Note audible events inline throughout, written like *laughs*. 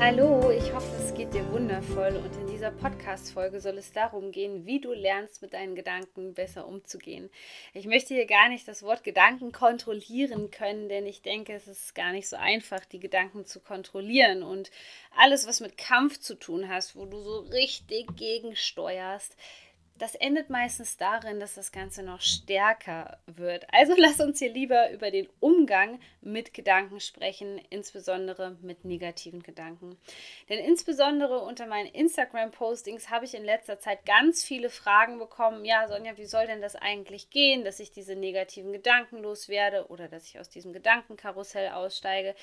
Hallo, ich hoffe, es geht dir wundervoll und in dieser Podcast-Folge soll es darum gehen, wie du lernst, mit deinen Gedanken besser umzugehen. Ich möchte hier gar nicht das Wort Gedanken kontrollieren können, denn ich denke, es ist gar nicht so einfach, die Gedanken zu kontrollieren und alles, was mit Kampf zu tun hast, wo du so richtig gegensteuerst, das endet meistens darin, dass das Ganze noch stärker wird. Also *laughs* lass uns hier lieber über den Umgang mit Gedanken sprechen, insbesondere mit negativen Gedanken. Denn insbesondere unter meinen Instagram-Postings habe ich in letzter Zeit ganz viele Fragen bekommen. Ja, Sonja, wie soll denn das eigentlich gehen, dass ich diese negativen Gedanken loswerde oder dass ich aus diesem Gedankenkarussell aussteige?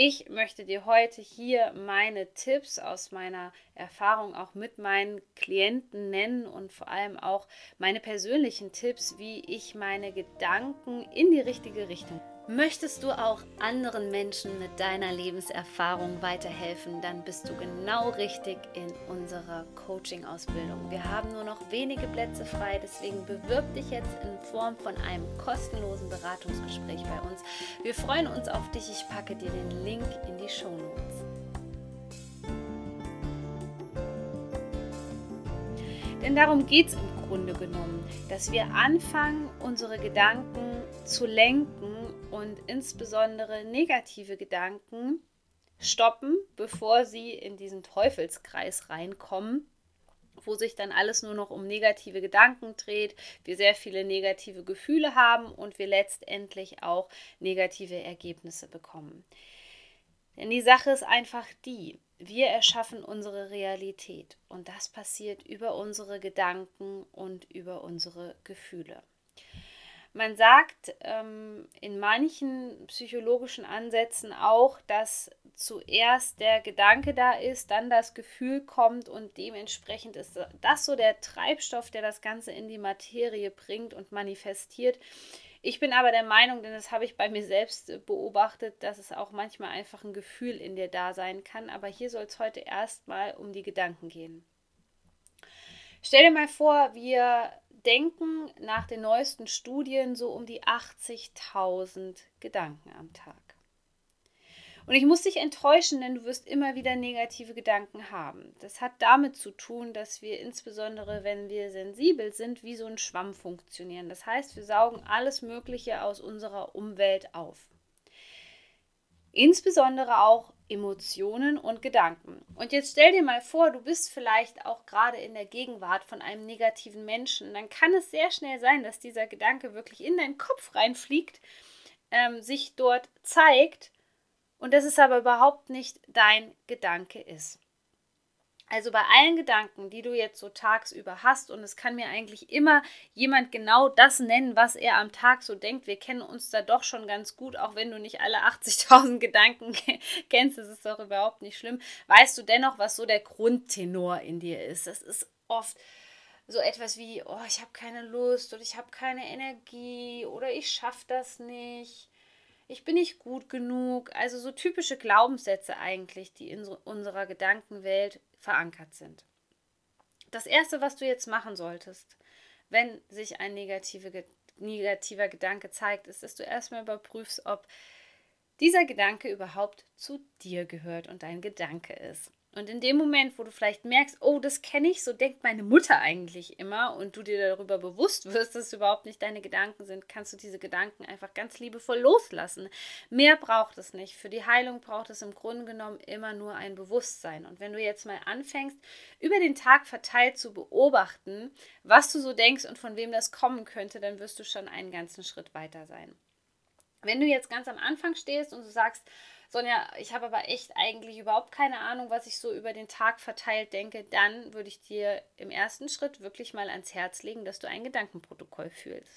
Ich möchte dir heute hier meine Tipps aus meiner Erfahrung auch mit meinen Klienten nennen und vor allem auch meine persönlichen Tipps, wie ich meine Gedanken in die richtige Richtung Möchtest du auch anderen Menschen mit deiner Lebenserfahrung weiterhelfen, dann bist du genau richtig in unserer Coaching-Ausbildung. Wir haben nur noch wenige Plätze frei, deswegen bewirb dich jetzt in Form von einem kostenlosen Beratungsgespräch bei uns. Wir freuen uns auf dich. Ich packe dir den Link in die Show Notes. Denn darum geht es im Grunde genommen, dass wir anfangen, unsere Gedanken zu lenken und insbesondere negative Gedanken stoppen, bevor sie in diesen Teufelskreis reinkommen, wo sich dann alles nur noch um negative Gedanken dreht, wir sehr viele negative Gefühle haben und wir letztendlich auch negative Ergebnisse bekommen. Denn die Sache ist einfach die, wir erschaffen unsere Realität und das passiert über unsere Gedanken und über unsere Gefühle. Man sagt ähm, in manchen psychologischen Ansätzen auch, dass zuerst der Gedanke da ist, dann das Gefühl kommt und dementsprechend ist das so der Treibstoff, der das Ganze in die Materie bringt und manifestiert. Ich bin aber der Meinung, denn das habe ich bei mir selbst beobachtet, dass es auch manchmal einfach ein Gefühl in dir da sein kann. Aber hier soll es heute erstmal um die Gedanken gehen. Stell dir mal vor, wir denken nach den neuesten Studien so um die 80.000 Gedanken am Tag. Und ich muss dich enttäuschen, denn du wirst immer wieder negative Gedanken haben. Das hat damit zu tun, dass wir insbesondere, wenn wir sensibel sind, wie so ein Schwamm funktionieren. Das heißt, wir saugen alles Mögliche aus unserer Umwelt auf. Insbesondere auch Emotionen und Gedanken. Und jetzt stell dir mal vor, du bist vielleicht auch gerade in der Gegenwart von einem negativen Menschen. Dann kann es sehr schnell sein, dass dieser Gedanke wirklich in deinen Kopf reinfliegt, ähm, sich dort zeigt und dass es aber überhaupt nicht dein Gedanke ist. Also bei allen Gedanken, die du jetzt so tagsüber hast, und es kann mir eigentlich immer jemand genau das nennen, was er am Tag so denkt. Wir kennen uns da doch schon ganz gut, auch wenn du nicht alle 80.000 *laughs* Gedanken kennst, das ist doch überhaupt nicht schlimm. Weißt du dennoch, was so der Grundtenor in dir ist? Das ist oft so etwas wie, oh, ich habe keine Lust oder ich habe keine Energie oder ich schaffe das nicht ich bin nicht gut genug. Also so typische Glaubenssätze eigentlich, die in so unserer Gedankenwelt verankert sind. Das Erste, was du jetzt machen solltest, wenn sich ein negative, negativer Gedanke zeigt, ist, dass du erstmal überprüfst, ob dieser Gedanke überhaupt zu dir gehört und dein Gedanke ist. Und in dem Moment, wo du vielleicht merkst, oh, das kenne ich, so denkt meine Mutter eigentlich immer und du dir darüber bewusst wirst, dass es überhaupt nicht deine Gedanken sind, kannst du diese Gedanken einfach ganz liebevoll loslassen. Mehr braucht es nicht. Für die Heilung braucht es im Grunde genommen immer nur ein Bewusstsein. Und wenn du jetzt mal anfängst, über den Tag verteilt zu beobachten, was du so denkst und von wem das kommen könnte, dann wirst du schon einen ganzen Schritt weiter sein. Wenn du jetzt ganz am Anfang stehst und du sagst, Sonja, ich habe aber echt eigentlich überhaupt keine Ahnung, was ich so über den Tag verteilt denke, dann würde ich dir im ersten Schritt wirklich mal ans Herz legen, dass du ein Gedankenprotokoll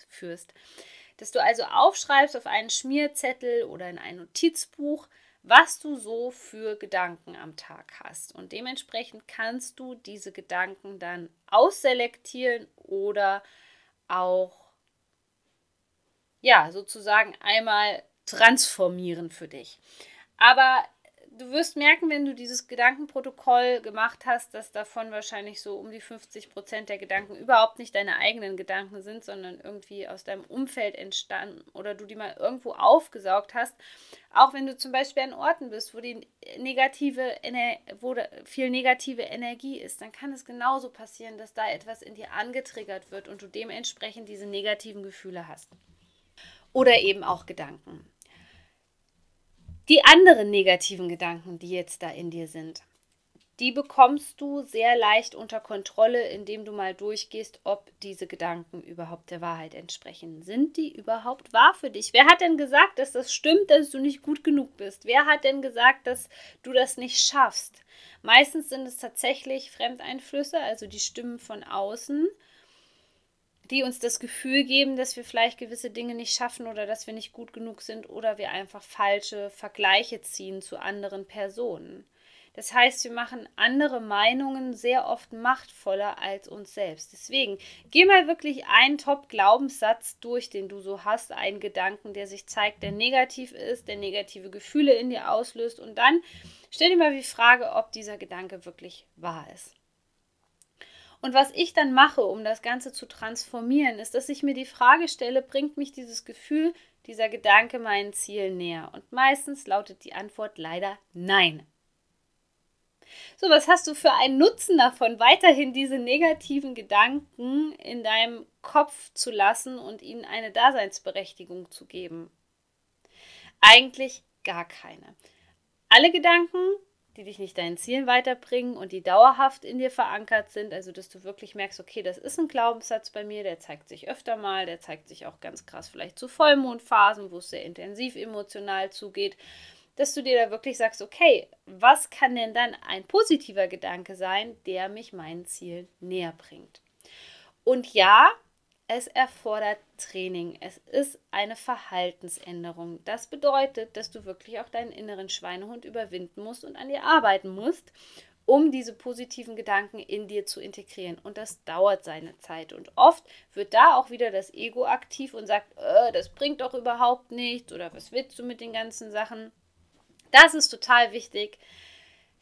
führst. Dass du also aufschreibst auf einen Schmierzettel oder in ein Notizbuch, was du so für Gedanken am Tag hast. Und dementsprechend kannst du diese Gedanken dann ausselektieren oder auch ja, sozusagen einmal transformieren für dich. Aber du wirst merken, wenn du dieses Gedankenprotokoll gemacht hast, dass davon wahrscheinlich so um die 50 Prozent der Gedanken überhaupt nicht deine eigenen Gedanken sind, sondern irgendwie aus deinem Umfeld entstanden oder du die mal irgendwo aufgesaugt hast. Auch wenn du zum Beispiel an Orten bist, wo die negative, wo viel negative Energie ist, dann kann es genauso passieren, dass da etwas in dir angetriggert wird und du dementsprechend diese negativen Gefühle hast. Oder eben auch Gedanken die anderen negativen Gedanken, die jetzt da in dir sind, die bekommst du sehr leicht unter Kontrolle, indem du mal durchgehst, ob diese Gedanken überhaupt der Wahrheit entsprechen. Sind die überhaupt wahr für dich? Wer hat denn gesagt, dass das stimmt, dass du nicht gut genug bist? Wer hat denn gesagt, dass du das nicht schaffst? Meistens sind es tatsächlich Fremdeinflüsse, also die Stimmen von außen, die uns das Gefühl geben, dass wir vielleicht gewisse Dinge nicht schaffen oder dass wir nicht gut genug sind oder wir einfach falsche Vergleiche ziehen zu anderen Personen. Das heißt, wir machen andere Meinungen sehr oft machtvoller als uns selbst. Deswegen geh mal wirklich einen Top-Glaubenssatz durch, den du so hast, einen Gedanken, der sich zeigt, der negativ ist, der negative Gefühle in dir auslöst. Und dann stell dir mal die Frage, ob dieser Gedanke wirklich wahr ist. Und was ich dann mache, um das Ganze zu transformieren, ist, dass ich mir die Frage stelle, bringt mich dieses Gefühl, dieser Gedanke meinen Zielen näher? Und meistens lautet die Antwort leider nein. So, was hast du für einen Nutzen davon, weiterhin diese negativen Gedanken in deinem Kopf zu lassen und ihnen eine Daseinsberechtigung zu geben? Eigentlich gar keine. Alle Gedanken, die dich nicht deinen Zielen weiterbringen und die dauerhaft in dir verankert sind, also dass du wirklich merkst, okay, das ist ein Glaubenssatz bei mir, der zeigt sich öfter mal, der zeigt sich auch ganz krass vielleicht zu Vollmondphasen, wo es sehr intensiv emotional zugeht, dass du dir da wirklich sagst, okay, was kann denn dann ein positiver Gedanke sein, der mich meinen Zielen näher bringt? Und ja, es erfordert Training. Es ist eine Verhaltensänderung. Das bedeutet, dass du wirklich auch deinen inneren Schweinehund überwinden musst und an dir arbeiten musst, um diese positiven Gedanken in dir zu integrieren. Und das dauert seine Zeit. Und oft wird da auch wieder das Ego aktiv und sagt, äh, das bringt doch überhaupt nichts oder was willst du mit den ganzen Sachen? Das ist total wichtig,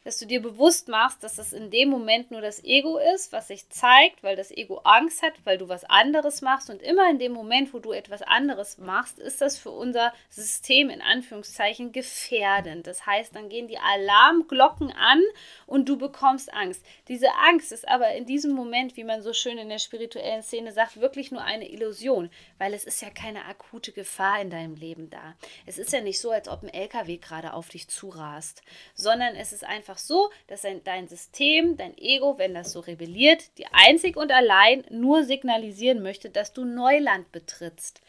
dass du dir bewusst machst, dass es in dem Moment nur das Ego ist, was sich zeigt, weil das Ego Angst hat, weil du was anderes machst. Und immer in dem Moment, wo du etwas anderes machst, ist das für unser System in Anführungszeichen gefährdend. Das heißt, dann gehen die Alarmglocken an und du bekommst Angst. Diese Angst ist aber in diesem Moment, wie man so schön in der spirituellen Szene sagt, wirklich nur eine Illusion, weil es ist ja keine akute Gefahr in deinem Leben da. Es ist ja nicht so, als ob ein LKW gerade auf dich zurast, sondern es ist einfach einfach so, dass dein System, dein Ego, wenn das so rebelliert, die einzig und allein nur signalisieren möchte, dass du Neuland betrittst.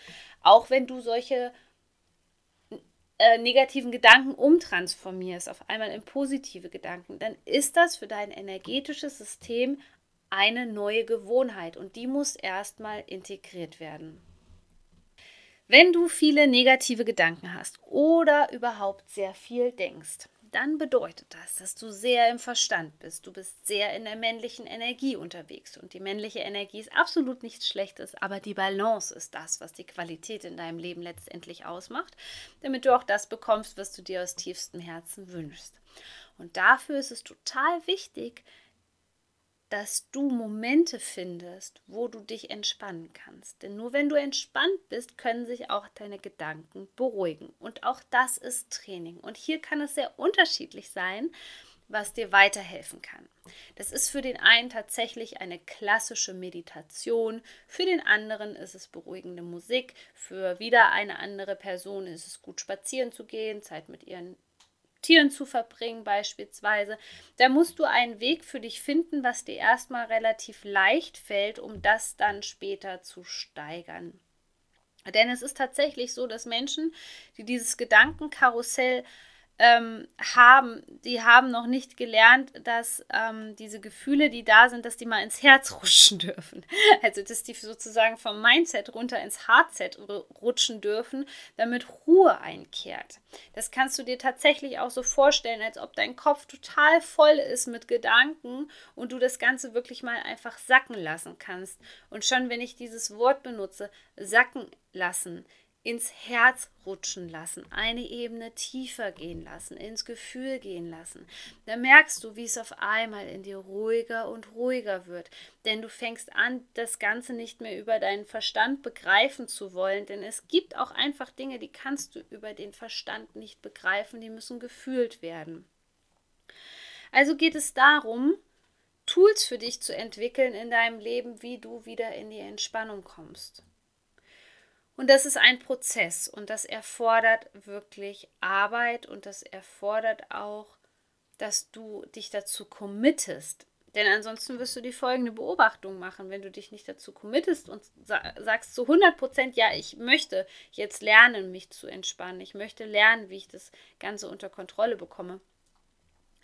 Auch wenn du solche äh, negativen Gedanken umtransformierst, auf einmal in positive Gedanken, dann ist das für dein energetisches System eine neue Gewohnheit und die muss erstmal integriert werden. Wenn du viele negative Gedanken hast oder überhaupt sehr viel denkst, dann bedeutet das, dass du sehr im Verstand bist. Du bist sehr in der männlichen Energie unterwegs. Und die männliche Energie ist absolut nichts Schlechtes, aber die Balance ist das, was die Qualität in deinem Leben letztendlich ausmacht, damit du auch das bekommst, was du dir aus tiefstem Herzen wünschst. Und dafür ist es total wichtig, dass du Momente findest, wo du dich entspannen kannst. Denn nur wenn du entspannt bist, können sich auch deine Gedanken beruhigen. Und auch das ist Training. Und hier kann es sehr unterschiedlich sein, was dir weiterhelfen kann. Das ist für den einen tatsächlich eine klassische Meditation, für den anderen ist es beruhigende Musik, für wieder eine andere Person ist es gut spazieren zu gehen, Zeit mit ihren Tieren zu verbringen beispielsweise. Da musst du einen Weg für dich finden, was dir erstmal relativ leicht fällt, um das dann später zu steigern. Denn es ist tatsächlich so, dass Menschen, die dieses Gedankenkarussell ähm, haben, die haben noch nicht gelernt, dass ähm, diese Gefühle, die da sind, dass die mal ins Herz *laughs* rutschen dürfen. Also, dass die sozusagen vom Mindset runter ins Hardset rutschen dürfen, damit Ruhe einkehrt. Das kannst du dir tatsächlich auch so vorstellen, als ob dein Kopf total voll ist mit Gedanken und du das Ganze wirklich mal einfach sacken lassen kannst. Und schon, wenn ich dieses Wort benutze, sacken lassen, ins Herz rutschen lassen, eine Ebene tiefer gehen lassen, ins Gefühl gehen lassen. Da merkst du, wie es auf einmal in dir ruhiger und ruhiger wird. Denn du fängst an, das Ganze nicht mehr über deinen Verstand begreifen zu wollen. Denn es gibt auch einfach Dinge, die kannst du über den Verstand nicht begreifen, die müssen gefühlt werden. Also geht es darum, Tools für dich zu entwickeln in deinem Leben, wie du wieder in die Entspannung kommst. Und das ist ein Prozess und das erfordert wirklich Arbeit und das erfordert auch, dass du dich dazu committest. Denn ansonsten wirst du die folgende Beobachtung machen, wenn du dich nicht dazu committest und sagst zu 100 Prozent, ja, ich möchte jetzt lernen, mich zu entspannen. Ich möchte lernen, wie ich das Ganze unter Kontrolle bekomme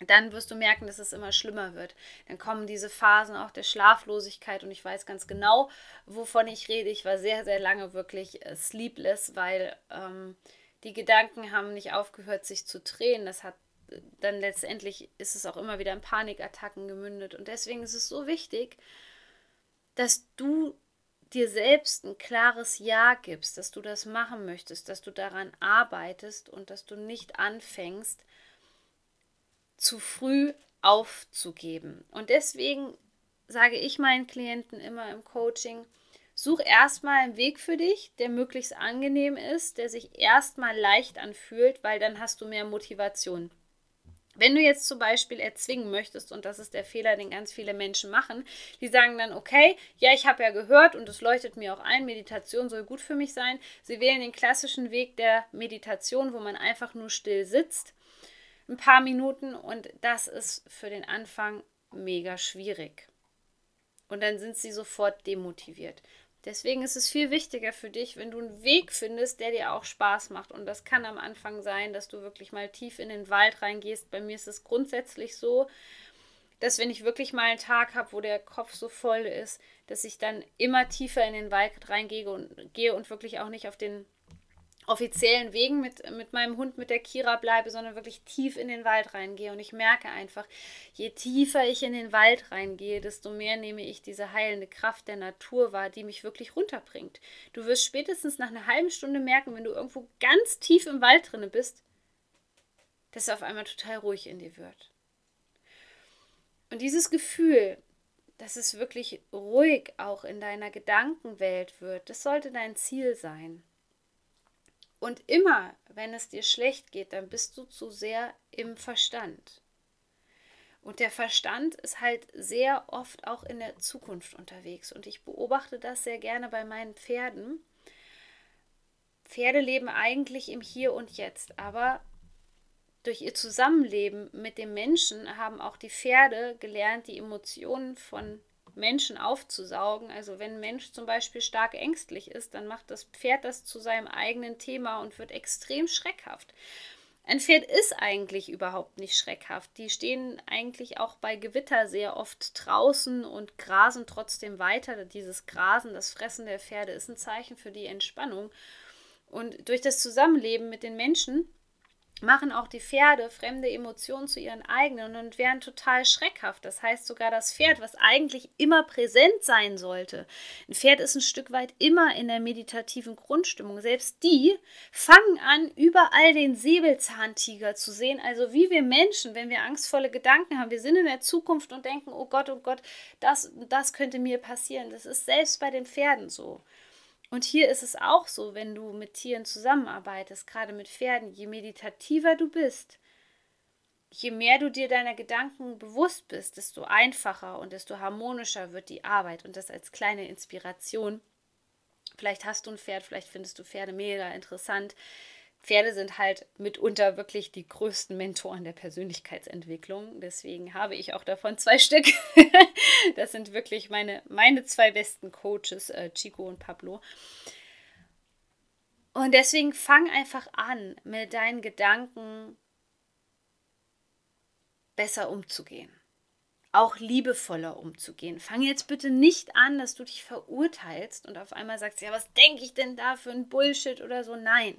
dann wirst du merken, dass es immer schlimmer wird. Dann kommen diese Phasen auch der Schlaflosigkeit und ich weiß ganz genau, wovon ich rede. Ich war sehr, sehr lange wirklich äh, sleepless, weil ähm, die Gedanken haben nicht aufgehört, sich zu drehen. Das hat äh, dann letztendlich ist es auch immer wieder in Panikattacken gemündet. Und deswegen ist es so wichtig, dass du dir selbst ein klares Ja gibst, dass du das machen möchtest, dass du daran arbeitest und dass du nicht anfängst, zu früh aufzugeben. Und deswegen sage ich meinen Klienten immer im Coaching, such erstmal einen Weg für dich, der möglichst angenehm ist, der sich erstmal leicht anfühlt, weil dann hast du mehr Motivation. Wenn du jetzt zum Beispiel erzwingen möchtest, und das ist der Fehler, den ganz viele Menschen machen, die sagen dann, okay, ja, ich habe ja gehört und es leuchtet mir auch ein, Meditation soll gut für mich sein. Sie wählen den klassischen Weg der Meditation, wo man einfach nur still sitzt ein paar Minuten und das ist für den Anfang mega schwierig. Und dann sind sie sofort demotiviert. Deswegen ist es viel wichtiger für dich, wenn du einen Weg findest, der dir auch Spaß macht. Und das kann am Anfang sein, dass du wirklich mal tief in den Wald reingehst. Bei mir ist es grundsätzlich so, dass wenn ich wirklich mal einen Tag habe, wo der Kopf so voll ist, dass ich dann immer tiefer in den Wald reingehe und gehe und wirklich auch nicht auf den offiziellen Wegen mit, mit meinem Hund, mit der Kira bleibe, sondern wirklich tief in den Wald reingehe. Und ich merke einfach, je tiefer ich in den Wald reingehe, desto mehr nehme ich diese heilende Kraft der Natur wahr, die mich wirklich runterbringt. Du wirst spätestens nach einer halben Stunde merken, wenn du irgendwo ganz tief im Wald drinne bist, dass es auf einmal total ruhig in dir wird. Und dieses Gefühl, dass es wirklich ruhig auch in deiner Gedankenwelt wird, das sollte dein Ziel sein. Und immer, wenn es dir schlecht geht, dann bist du zu sehr im Verstand. Und der Verstand ist halt sehr oft auch in der Zukunft unterwegs. Und ich beobachte das sehr gerne bei meinen Pferden. Pferde leben eigentlich im Hier und Jetzt, aber durch ihr Zusammenleben mit dem Menschen haben auch die Pferde gelernt, die Emotionen von Menschen aufzusaugen. Also wenn ein Mensch zum Beispiel stark ängstlich ist, dann macht das Pferd das zu seinem eigenen Thema und wird extrem schreckhaft. Ein Pferd ist eigentlich überhaupt nicht schreckhaft. Die stehen eigentlich auch bei Gewitter sehr oft draußen und grasen trotzdem weiter. Dieses Grasen, das Fressen der Pferde ist ein Zeichen für die Entspannung. Und durch das Zusammenleben mit den Menschen machen auch die Pferde fremde Emotionen zu ihren eigenen und werden total schreckhaft. Das heißt sogar das Pferd, was eigentlich immer präsent sein sollte. Ein Pferd ist ein Stück weit immer in der meditativen Grundstimmung. Selbst die fangen an, überall den Säbelzahntiger zu sehen. Also wie wir Menschen, wenn wir angstvolle Gedanken haben, wir sind in der Zukunft und denken, oh Gott, oh Gott, das, das könnte mir passieren. Das ist selbst bei den Pferden so. Und hier ist es auch so, wenn du mit Tieren zusammenarbeitest, gerade mit Pferden, je meditativer du bist, je mehr du dir deiner Gedanken bewusst bist, desto einfacher und desto harmonischer wird die Arbeit. Und das als kleine Inspiration. Vielleicht hast du ein Pferd, vielleicht findest du Pferde mega interessant. Pferde sind halt mitunter wirklich die größten Mentoren der Persönlichkeitsentwicklung. Deswegen habe ich auch davon zwei Stück. *laughs* das sind wirklich meine, meine zwei besten Coaches, äh, Chico und Pablo. Und deswegen fang einfach an, mit deinen Gedanken besser umzugehen. Auch liebevoller umzugehen. Fang jetzt bitte nicht an, dass du dich verurteilst und auf einmal sagst, ja, was denke ich denn da für ein Bullshit oder so. Nein.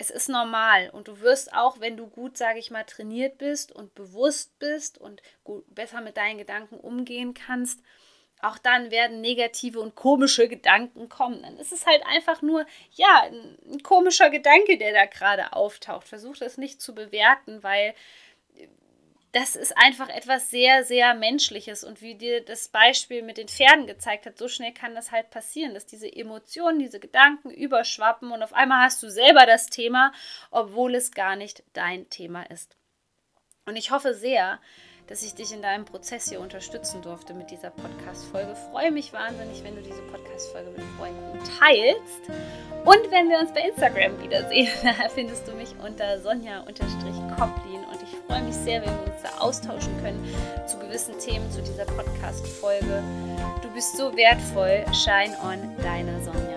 Es ist normal und du wirst auch, wenn du gut, sage ich mal, trainiert bist und bewusst bist und gut, besser mit deinen Gedanken umgehen kannst, auch dann werden negative und komische Gedanken kommen. Dann ist es halt einfach nur, ja, ein, komischer Gedanke, der da gerade auftaucht. Versuch das nicht zu bewerten, weil das ist einfach etwas sehr, sehr Menschliches. Und wie dir das Beispiel mit den Pferden gezeigt hat, so schnell kann das halt passieren, dass diese Emotionen, diese Gedanken überschwappen und auf einmal hast du selber das Thema, obwohl es gar nicht dein Thema ist. Und ich hoffe sehr, dass ich dich in deinem Prozess hier unterstützen durfte mit dieser Podcast-Folge. Freue mich wahnsinnig, wenn du diese Podcast-Folge mit Freunden teilst. Und wenn wir uns bei Instagram wiedersehen, *laughs* da findest du mich unter Sonja-Koplin. Und ich freue mich sehr, wenn wir uns da austauschen können zu gewissen Themen zu dieser Podcast-Folge. Du bist so wertvoll. Shine on, deine Sonja.